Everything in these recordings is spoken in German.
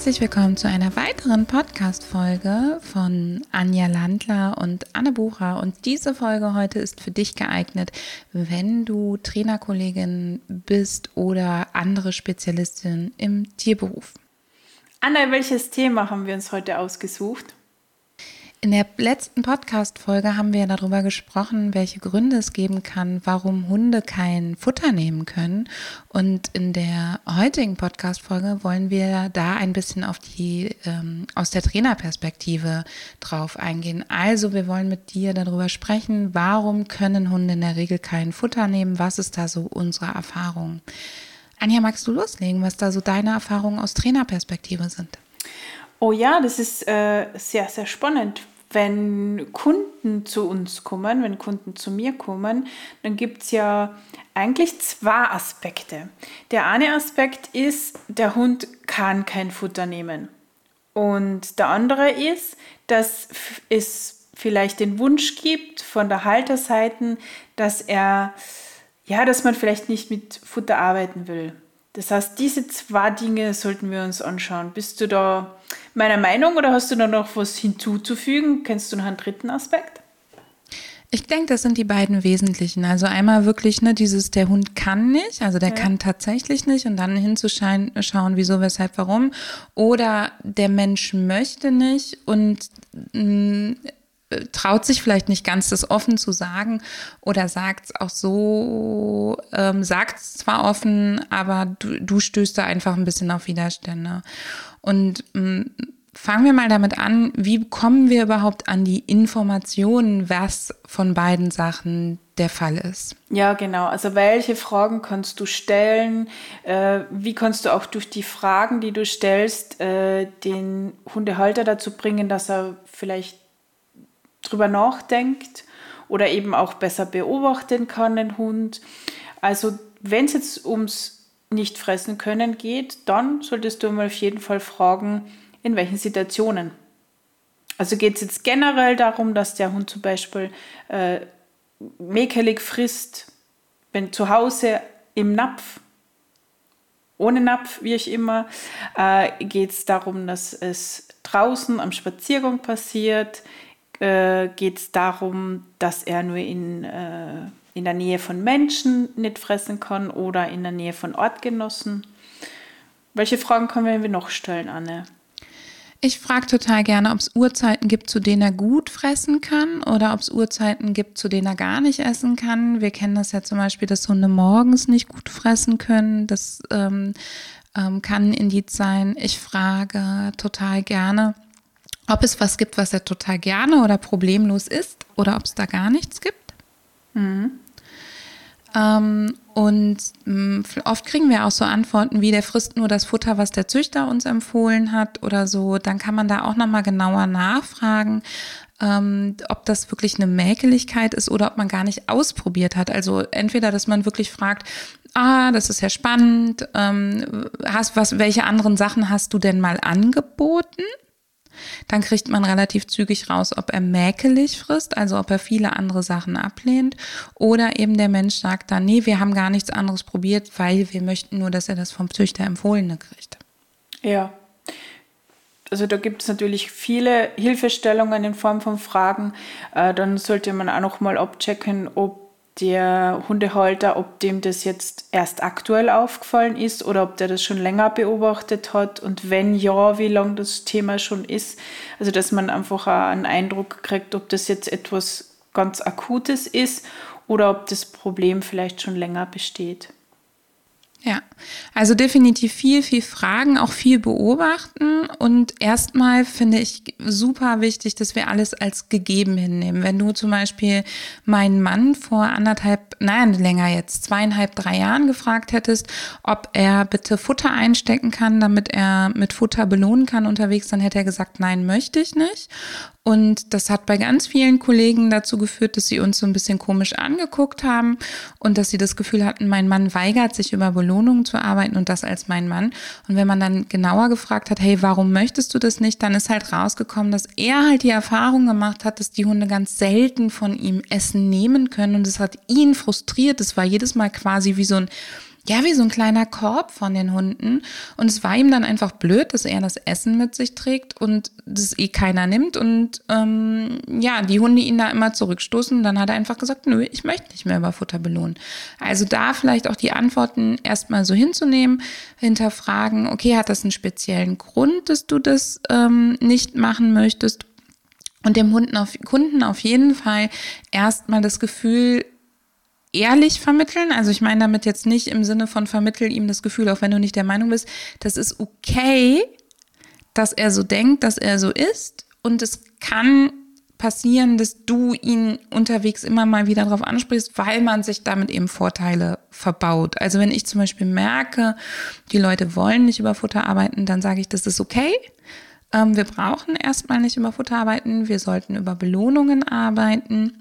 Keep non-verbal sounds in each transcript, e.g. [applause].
Herzlich willkommen zu einer weiteren Podcast-Folge von Anja Landler und Anne Bucher. Und diese Folge heute ist für dich geeignet, wenn du Trainerkollegin bist oder andere Spezialistin im Tierberuf. Anna, welches Thema haben wir uns heute ausgesucht? In der letzten Podcast-Folge haben wir darüber gesprochen, welche Gründe es geben kann, warum Hunde kein Futter nehmen können. Und in der heutigen Podcast-Folge wollen wir da ein bisschen auf die, ähm, aus der Trainerperspektive drauf eingehen. Also wir wollen mit dir darüber sprechen, warum können Hunde in der Regel kein Futter nehmen? Was ist da so unsere Erfahrung? Anja, magst du loslegen, was da so deine Erfahrungen aus Trainerperspektive sind? Oh ja, das ist äh, sehr, sehr spannend. Wenn Kunden zu uns kommen, wenn Kunden zu mir kommen, dann gibt es ja eigentlich zwei Aspekte. Der eine Aspekt ist, der Hund kann kein Futter nehmen. Und der andere ist, dass es vielleicht den Wunsch gibt von der Halterseite, dass er, ja, dass man vielleicht nicht mit Futter arbeiten will. Das heißt, diese zwei Dinge sollten wir uns anschauen. Bist du da meiner Meinung oder hast du da noch was hinzuzufügen? Kennst du noch einen dritten Aspekt? Ich denke, das sind die beiden wesentlichen. Also einmal wirklich, ne, dieses, der Hund kann nicht, also der ja. kann tatsächlich nicht und dann hinzuschauen, wieso, weshalb, warum. Oder der Mensch möchte nicht und mh, mm, traut sich vielleicht nicht ganz das offen zu sagen oder sagt es auch so, ähm, sagt es zwar offen, aber du, du stößt da einfach ein bisschen auf Widerstände. Und ähm, fangen wir mal damit an, wie kommen wir überhaupt an die Informationen, was von beiden Sachen der Fall ist? Ja, genau. Also welche Fragen kannst du stellen? Äh, wie kannst du auch durch die Fragen, die du stellst, äh, den Hundehalter dazu bringen, dass er vielleicht drüber nachdenkt oder eben auch besser beobachten kann, den Hund. Also wenn es jetzt ums nicht fressen können geht, dann solltest du mal auf jeden Fall fragen, in welchen Situationen. Also geht es jetzt generell darum, dass der Hund zum Beispiel äh, mäkelig frisst, wenn zu Hause im Napf, ohne Napf, wie ich immer, äh, geht es darum, dass es draußen am Spaziergang passiert, äh, geht es darum, dass er nur in, äh, in der Nähe von Menschen nicht fressen kann oder in der Nähe von Ortgenossen. Welche Fragen können wir noch stellen, Anne? Ich frage total gerne, ob es Uhrzeiten gibt, zu denen er gut fressen kann oder ob es Uhrzeiten gibt, zu denen er gar nicht essen kann. Wir kennen das ja zum Beispiel, dass Hunde morgens nicht gut fressen können. Das ähm, ähm, kann ein Indiz sein. Ich frage total gerne, ob es was gibt, was er total gerne oder problemlos isst oder ob es da gar nichts gibt. Mhm. Ähm, und mh, mm, oft kriegen wir auch so Antworten wie, der frisst nur das Futter, was der Züchter uns empfohlen hat oder so. Dann kann man da auch nochmal genauer nachfragen, ähm, ob das wirklich eine Mäkeligkeit ist oder ob man gar nicht ausprobiert hat. Also entweder, dass man wirklich fragt, ah, das ist ja spannend, ähm, hast, was, welche anderen Sachen hast du denn mal angeboten? Dann kriegt man relativ zügig raus, ob er mäkelig frisst, also ob er viele andere Sachen ablehnt. Oder eben der Mensch sagt dann, nee, wir haben gar nichts anderes probiert, weil wir möchten nur, dass er das vom Züchter empfohlene kriegt. Ja. Also da gibt es natürlich viele Hilfestellungen in Form von Fragen. Äh, dann sollte man auch noch mal abchecken, ob der Hundehalter, ob dem das jetzt erst aktuell aufgefallen ist oder ob der das schon länger beobachtet hat und wenn ja, wie lange das Thema schon ist. Also dass man einfach einen Eindruck kriegt, ob das jetzt etwas ganz Akutes ist oder ob das Problem vielleicht schon länger besteht. Ja, also definitiv viel, viel Fragen, auch viel beobachten. Und erstmal finde ich super wichtig, dass wir alles als gegeben hinnehmen. Wenn du zum Beispiel meinen Mann vor anderthalb, nein, länger jetzt, zweieinhalb, drei Jahren gefragt hättest, ob er bitte Futter einstecken kann, damit er mit Futter belohnen kann unterwegs, dann hätte er gesagt, nein, möchte ich nicht. Und das hat bei ganz vielen Kollegen dazu geführt, dass sie uns so ein bisschen komisch angeguckt haben und dass sie das Gefühl hatten, mein Mann weigert sich über Belohnungen zu arbeiten und das als mein Mann. Und wenn man dann genauer gefragt hat, hey, warum möchtest du das nicht, dann ist halt rausgekommen, dass er halt die Erfahrung gemacht hat, dass die Hunde ganz selten von ihm Essen nehmen können und es hat ihn frustriert. Es war jedes Mal quasi wie so ein ja, wie so ein kleiner Korb von den Hunden. Und es war ihm dann einfach blöd, dass er das Essen mit sich trägt und das eh keiner nimmt. Und ähm, ja, die Hunde ihn da immer zurückstoßen. dann hat er einfach gesagt, nö, ich möchte nicht mehr über Futter belohnen. Also da vielleicht auch die Antworten erstmal so hinzunehmen, hinterfragen, okay, hat das einen speziellen Grund, dass du das ähm, nicht machen möchtest? Und dem Hunden auf, Kunden auf jeden Fall erstmal das Gefühl ehrlich vermitteln. Also ich meine damit jetzt nicht im Sinne von vermittel ihm das Gefühl, auch wenn du nicht der Meinung bist, das ist okay, dass er so denkt, dass er so ist. Und es kann passieren, dass du ihn unterwegs immer mal wieder darauf ansprichst, weil man sich damit eben Vorteile verbaut. Also wenn ich zum Beispiel merke, die Leute wollen nicht über Futter arbeiten, dann sage ich, das ist okay. Ähm, wir brauchen erstmal nicht über Futter arbeiten, wir sollten über Belohnungen arbeiten.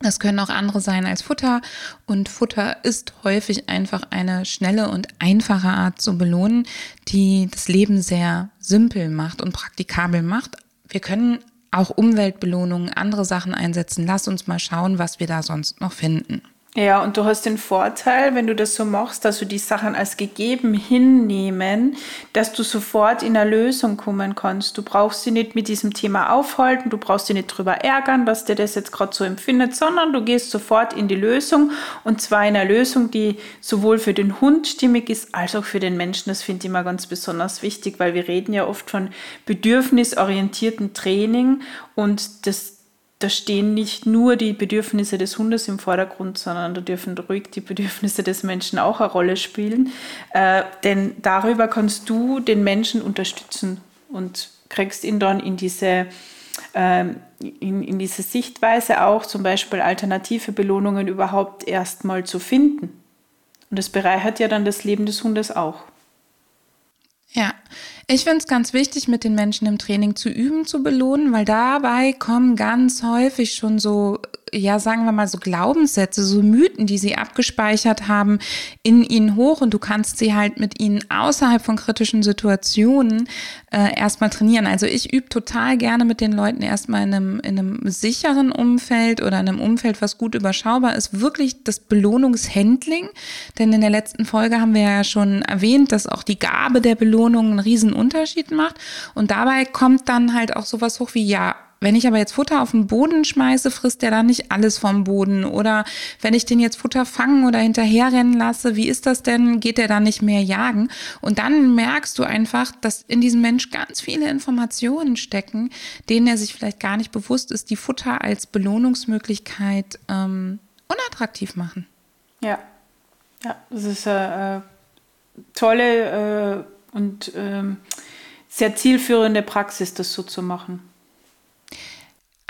Das können auch andere sein als Futter. Und Futter ist häufig einfach eine schnelle und einfache Art zu belohnen, die das Leben sehr simpel macht und praktikabel macht. Wir können auch Umweltbelohnungen, andere Sachen einsetzen. Lass uns mal schauen, was wir da sonst noch finden. Ja, und du hast den Vorteil, wenn du das so machst, dass du die Sachen als gegeben hinnehmen, dass du sofort in eine Lösung kommen kannst. Du brauchst sie nicht mit diesem Thema aufhalten, du brauchst sie nicht drüber ärgern, dass der das jetzt gerade so empfindet, sondern du gehst sofort in die Lösung und zwar in eine Lösung, die sowohl für den Hund stimmig ist, als auch für den Menschen. Das finde ich immer ganz besonders wichtig, weil wir reden ja oft von bedürfnisorientierten Training und das da stehen nicht nur die Bedürfnisse des Hundes im Vordergrund, sondern da dürfen ruhig die Bedürfnisse des Menschen auch eine Rolle spielen. Äh, denn darüber kannst du den Menschen unterstützen und kriegst ihn dann in diese, äh, in, in diese Sichtweise auch, zum Beispiel alternative Belohnungen überhaupt erstmal zu finden. Und das bereichert ja dann das Leben des Hundes auch. Ja, ich finde es ganz wichtig, mit den Menschen im Training zu üben, zu belohnen, weil dabei kommen ganz häufig schon so ja, sagen wir mal so Glaubenssätze, so Mythen, die sie abgespeichert haben, in ihnen hoch und du kannst sie halt mit ihnen außerhalb von kritischen Situationen äh, erstmal trainieren. Also ich übe total gerne mit den Leuten erstmal in einem, in einem sicheren Umfeld oder in einem Umfeld, was gut überschaubar ist, wirklich das Belohnungshandling. Denn in der letzten Folge haben wir ja schon erwähnt, dass auch die Gabe der Belohnung einen riesen Unterschied macht. Und dabei kommt dann halt auch sowas hoch wie, ja, wenn ich aber jetzt Futter auf den Boden schmeiße, frisst der dann nicht alles vom Boden. Oder wenn ich den jetzt Futter fangen oder hinterherrennen lasse, wie ist das denn? Geht der dann nicht mehr jagen? Und dann merkst du einfach, dass in diesem Mensch ganz viele Informationen stecken, denen er sich vielleicht gar nicht bewusst ist, die Futter als Belohnungsmöglichkeit ähm, unattraktiv machen. Ja, ja, das ist eine äh, tolle äh, und äh, sehr zielführende Praxis, das so zu machen.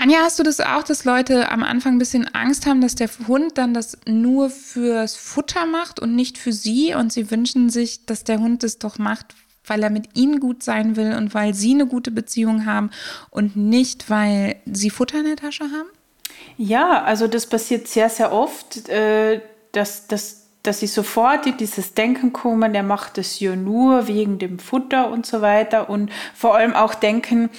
Anja, hast du das auch, dass Leute am Anfang ein bisschen Angst haben, dass der Hund dann das nur fürs Futter macht und nicht für sie und sie wünschen sich, dass der Hund das doch macht, weil er mit ihnen gut sein will und weil sie eine gute Beziehung haben und nicht, weil sie Futter in der Tasche haben? Ja, also das passiert sehr, sehr oft, äh, dass, dass, dass sie sofort in dieses Denken kommen, der macht das ja nur wegen dem Futter und so weiter und vor allem auch denken,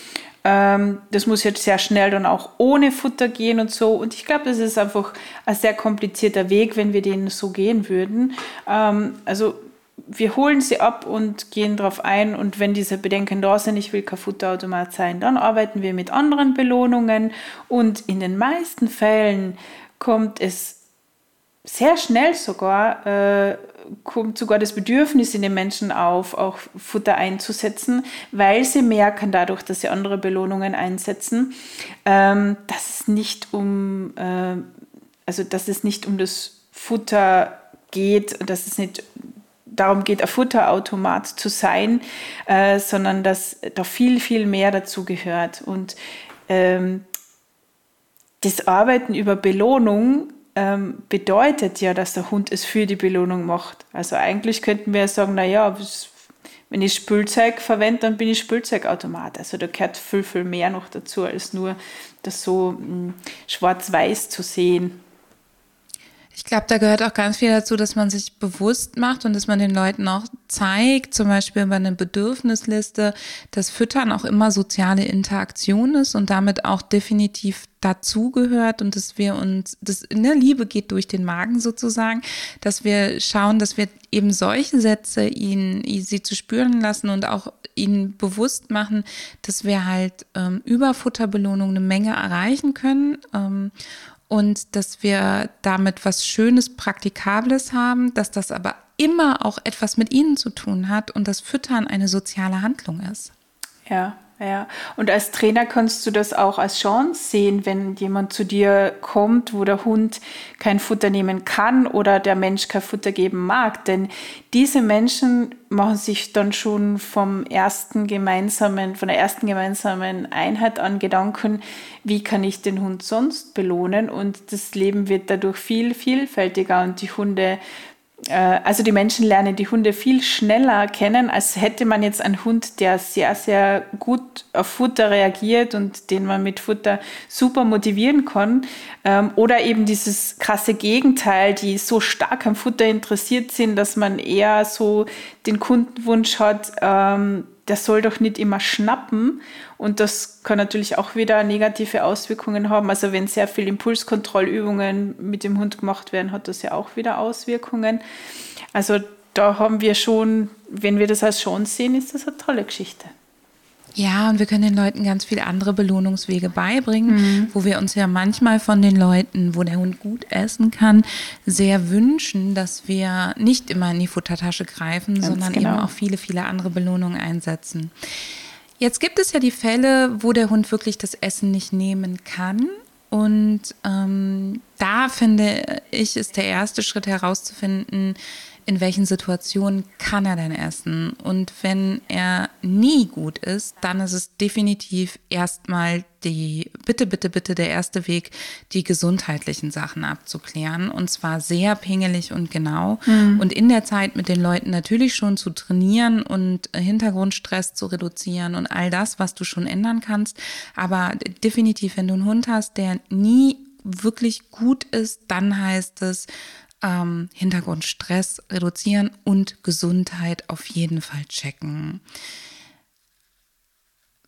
das muss jetzt sehr schnell dann auch ohne Futter gehen und so. Und ich glaube, das ist einfach ein sehr komplizierter Weg, wenn wir den so gehen würden. Ähm, also wir holen sie ab und gehen darauf ein. Und wenn diese Bedenken da sind, ich will kein Futterautomat sein, dann arbeiten wir mit anderen Belohnungen. Und in den meisten Fällen kommt es sehr schnell sogar äh, kommt sogar das Bedürfnis in den Menschen auf, auch Futter einzusetzen, weil sie merken dadurch, dass sie andere Belohnungen einsetzen, ähm, dass es nicht um, äh, also dass es nicht um das Futter geht, dass es nicht darum geht, ein Futterautomat zu sein, äh, sondern dass da viel, viel mehr dazu gehört. Und ähm, das Arbeiten über Belohnung ähm, bedeutet ja, dass der Hund es für die Belohnung macht. Also eigentlich könnten wir sagen, naja, wenn ich Spülzeug verwende, dann bin ich Spülzeugautomat. Also da gehört viel, viel mehr noch dazu, als nur das so hm, schwarz-weiß zu sehen. Ich glaube, da gehört auch ganz viel dazu, dass man sich bewusst macht und dass man den Leuten auch zeigt, zum Beispiel über eine Bedürfnisliste, dass Füttern auch immer soziale Interaktion ist und damit auch definitiv dazugehört und dass wir uns, das der Liebe geht durch den Magen sozusagen, dass wir schauen, dass wir eben solche Sätze ihnen, sie zu spüren lassen und auch ihnen bewusst machen, dass wir halt ähm, über Futterbelohnung eine Menge erreichen können. Ähm, und dass wir damit was Schönes, Praktikables haben, dass das aber immer auch etwas mit ihnen zu tun hat und das Füttern eine soziale Handlung ist. Ja, ja. Und als Trainer kannst du das auch als Chance sehen, wenn jemand zu dir kommt, wo der Hund kein Futter nehmen kann oder der Mensch kein Futter geben mag. Denn diese Menschen machen sich dann schon vom ersten gemeinsamen, von der ersten gemeinsamen Einheit an Gedanken, wie kann ich den Hund sonst belohnen? Und das Leben wird dadurch viel vielfältiger und die Hunde also die Menschen lernen die Hunde viel schneller kennen, als hätte man jetzt einen Hund, der sehr, sehr gut auf Futter reagiert und den man mit Futter super motivieren kann. Ähm, oder eben dieses krasse Gegenteil, die so stark am Futter interessiert sind, dass man eher so den Kundenwunsch hat, der soll doch nicht immer schnappen. Und das kann natürlich auch wieder negative Auswirkungen haben. Also wenn sehr viel Impulskontrollübungen mit dem Hund gemacht werden, hat das ja auch wieder Auswirkungen. Also da haben wir schon, wenn wir das als Chance sehen, ist das eine tolle Geschichte. Ja, und wir können den Leuten ganz viele andere Belohnungswege beibringen, mhm. wo wir uns ja manchmal von den Leuten, wo der Hund gut essen kann, sehr wünschen, dass wir nicht immer in die Futtertasche greifen, ganz sondern genau. eben auch viele, viele andere Belohnungen einsetzen. Jetzt gibt es ja die Fälle, wo der Hund wirklich das Essen nicht nehmen kann. Und ähm, da finde ich, ist der erste Schritt herauszufinden, in welchen Situationen kann er denn essen. Und wenn er nie gut ist, dann ist es definitiv erstmal die, bitte, bitte, bitte der erste Weg, die gesundheitlichen Sachen abzuklären. Und zwar sehr pingelig und genau. Mhm. Und in der Zeit mit den Leuten natürlich schon zu trainieren und Hintergrundstress zu reduzieren und all das, was du schon ändern kannst. Aber definitiv, wenn du einen Hund hast, der nie wirklich gut ist, dann heißt es, ähm, Hintergrund reduzieren und Gesundheit auf jeden Fall checken.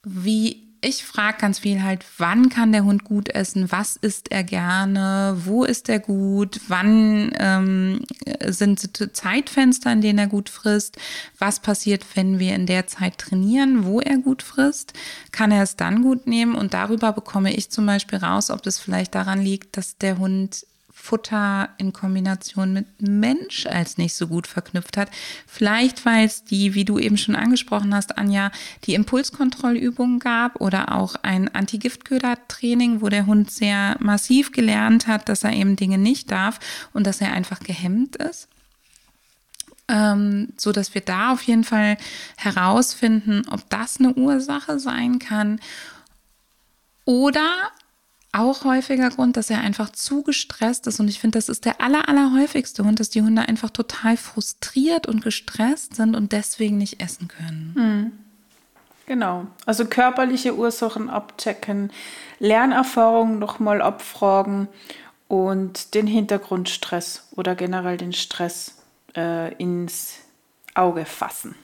Wie ich frage ganz viel halt, wann kann der Hund gut essen, was isst er gerne, wo ist er gut, wann ähm, sind Zeitfenster, in denen er gut frisst, was passiert, wenn wir in der Zeit trainieren, wo er gut frisst, kann er es dann gut nehmen? Und darüber bekomme ich zum Beispiel raus, ob das vielleicht daran liegt, dass der Hund Futter in Kombination mit Mensch als nicht so gut verknüpft hat. Vielleicht, weil es die, wie du eben schon angesprochen hast, Anja, die Impulskontrollübungen gab oder auch ein Antigiftköder-Training, wo der Hund sehr massiv gelernt hat, dass er eben Dinge nicht darf und dass er einfach gehemmt ist. Ähm, so dass wir da auf jeden Fall herausfinden, ob das eine Ursache sein kann. Oder auch häufiger Grund, dass er einfach zu gestresst ist. Und ich finde, das ist der aller, allerhäufigste Hund, dass die Hunde einfach total frustriert und gestresst sind und deswegen nicht essen können. Hm. Genau. Also körperliche Ursachen abchecken, Lernerfahrungen nochmal abfragen und den Hintergrundstress oder generell den Stress äh, ins Auge fassen.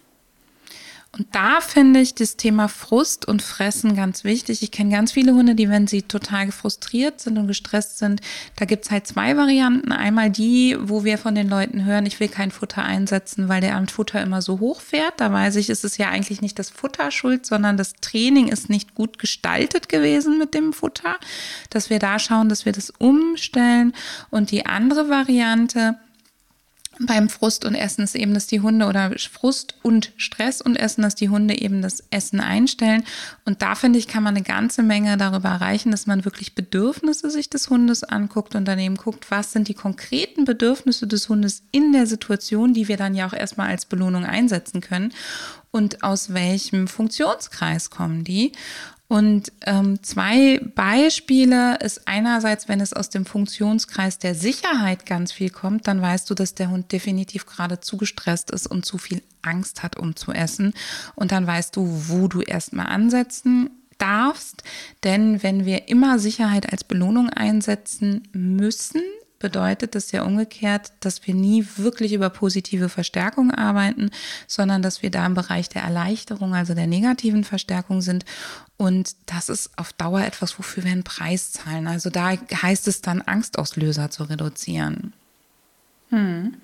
Und da finde ich das Thema Frust und Fressen ganz wichtig. Ich kenne ganz viele Hunde, die, wenn sie total frustriert sind und gestresst sind, da gibt es halt zwei Varianten. Einmal die, wo wir von den Leuten hören, ich will kein Futter einsetzen, weil der am Futter immer so hoch fährt. Da weiß ich, ist es ja eigentlich nicht das Futter schuld, sondern das Training ist nicht gut gestaltet gewesen mit dem Futter. Dass wir da schauen, dass wir das umstellen. Und die andere Variante, beim Frust und Essen ist eben, dass die Hunde oder Frust und Stress und Essen, dass die Hunde eben das Essen einstellen. Und da finde ich, kann man eine ganze Menge darüber erreichen, dass man wirklich Bedürfnisse sich des Hundes anguckt und daneben guckt, was sind die konkreten Bedürfnisse des Hundes in der Situation, die wir dann ja auch erstmal als Belohnung einsetzen können und aus welchem Funktionskreis kommen die. Und ähm, zwei Beispiele ist einerseits, wenn es aus dem Funktionskreis der Sicherheit ganz viel kommt, dann weißt du, dass der Hund definitiv gerade zu gestresst ist und zu viel Angst hat, um zu essen. Und dann weißt du, wo du erstmal ansetzen darfst. Denn wenn wir immer Sicherheit als Belohnung einsetzen müssen, bedeutet das ja umgekehrt, dass wir nie wirklich über positive Verstärkung arbeiten, sondern dass wir da im Bereich der Erleichterung, also der negativen Verstärkung sind. Und das ist auf Dauer etwas, wofür wir einen Preis zahlen. Also da heißt es dann, Angstauslöser zu reduzieren. Hm.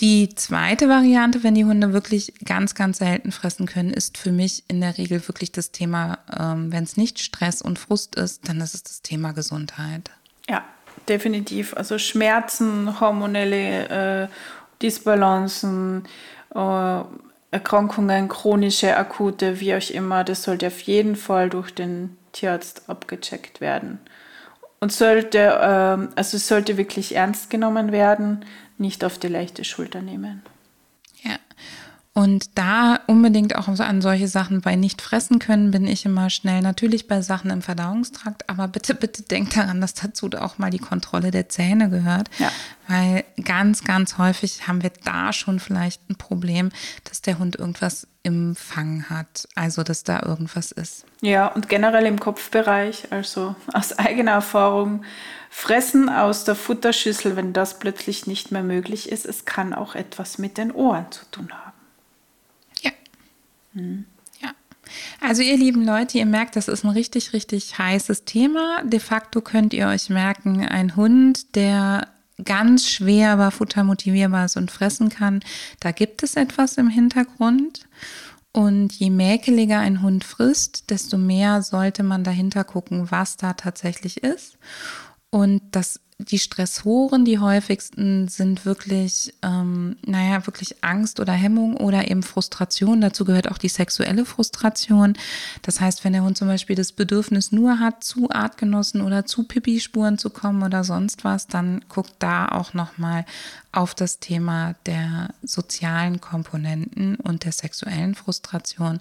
Die zweite Variante, wenn die Hunde wirklich ganz, ganz selten fressen können, ist für mich in der Regel wirklich das Thema, ähm, wenn es nicht Stress und Frust ist, dann ist es das Thema Gesundheit. Ja, definitiv. Also Schmerzen, hormonelle äh, Disbalancen, äh, Erkrankungen, chronische, akute, wie auch immer, das sollte auf jeden Fall durch den Tierarzt abgecheckt werden. Und sollte, äh, also sollte wirklich ernst genommen werden, nicht auf die leichte Schulter nehmen. Und da unbedingt auch an solche Sachen bei nicht fressen können, bin ich immer schnell. Natürlich bei Sachen im Verdauungstrakt, aber bitte, bitte denkt daran, dass dazu auch mal die Kontrolle der Zähne gehört. Ja. Weil ganz, ganz häufig haben wir da schon vielleicht ein Problem, dass der Hund irgendwas im Fang hat. Also, dass da irgendwas ist. Ja, und generell im Kopfbereich, also aus eigener Erfahrung, Fressen aus der Futterschüssel, wenn das plötzlich nicht mehr möglich ist, es kann auch etwas mit den Ohren zu tun haben. Ja. Also ihr lieben Leute, ihr merkt, das ist ein richtig, richtig heißes Thema. De facto könnt ihr euch merken, ein Hund, der ganz schwer aber futtermotivierbar ist und fressen kann, da gibt es etwas im Hintergrund. Und je mäkeliger ein Hund frisst, desto mehr sollte man dahinter gucken, was da tatsächlich ist. Und das die Stressoren, die häufigsten, sind wirklich, ähm, naja, wirklich Angst oder Hemmung oder eben Frustration. Dazu gehört auch die sexuelle Frustration. Das heißt, wenn der Hund zum Beispiel das Bedürfnis nur hat, zu Artgenossen oder zu Pipi-Spuren zu kommen oder sonst was, dann guckt da auch nochmal auf das Thema der sozialen Komponenten und der sexuellen Frustration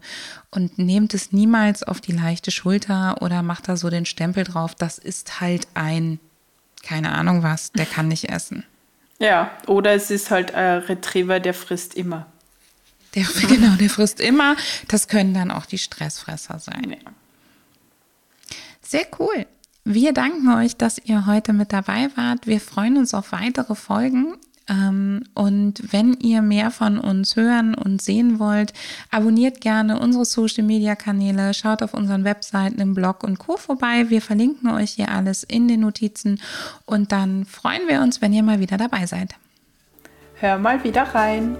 und nehmt es niemals auf die leichte Schulter oder macht da so den Stempel drauf. Das ist halt ein keine Ahnung was, der kann nicht essen. Ja, oder es ist halt ein Retriever, der frisst immer. Der, [laughs] genau, der frisst immer. Das können dann auch die Stressfresser sein. Ja. Sehr cool. Wir danken euch, dass ihr heute mit dabei wart. Wir freuen uns auf weitere Folgen. Ähm, und wenn ihr mehr von uns hören und sehen wollt, abonniert gerne unsere Social Media Kanäle, schaut auf unseren Webseiten im Blog und Co. vorbei. Wir verlinken euch hier alles in den Notizen und dann freuen wir uns, wenn ihr mal wieder dabei seid. Hör mal wieder rein.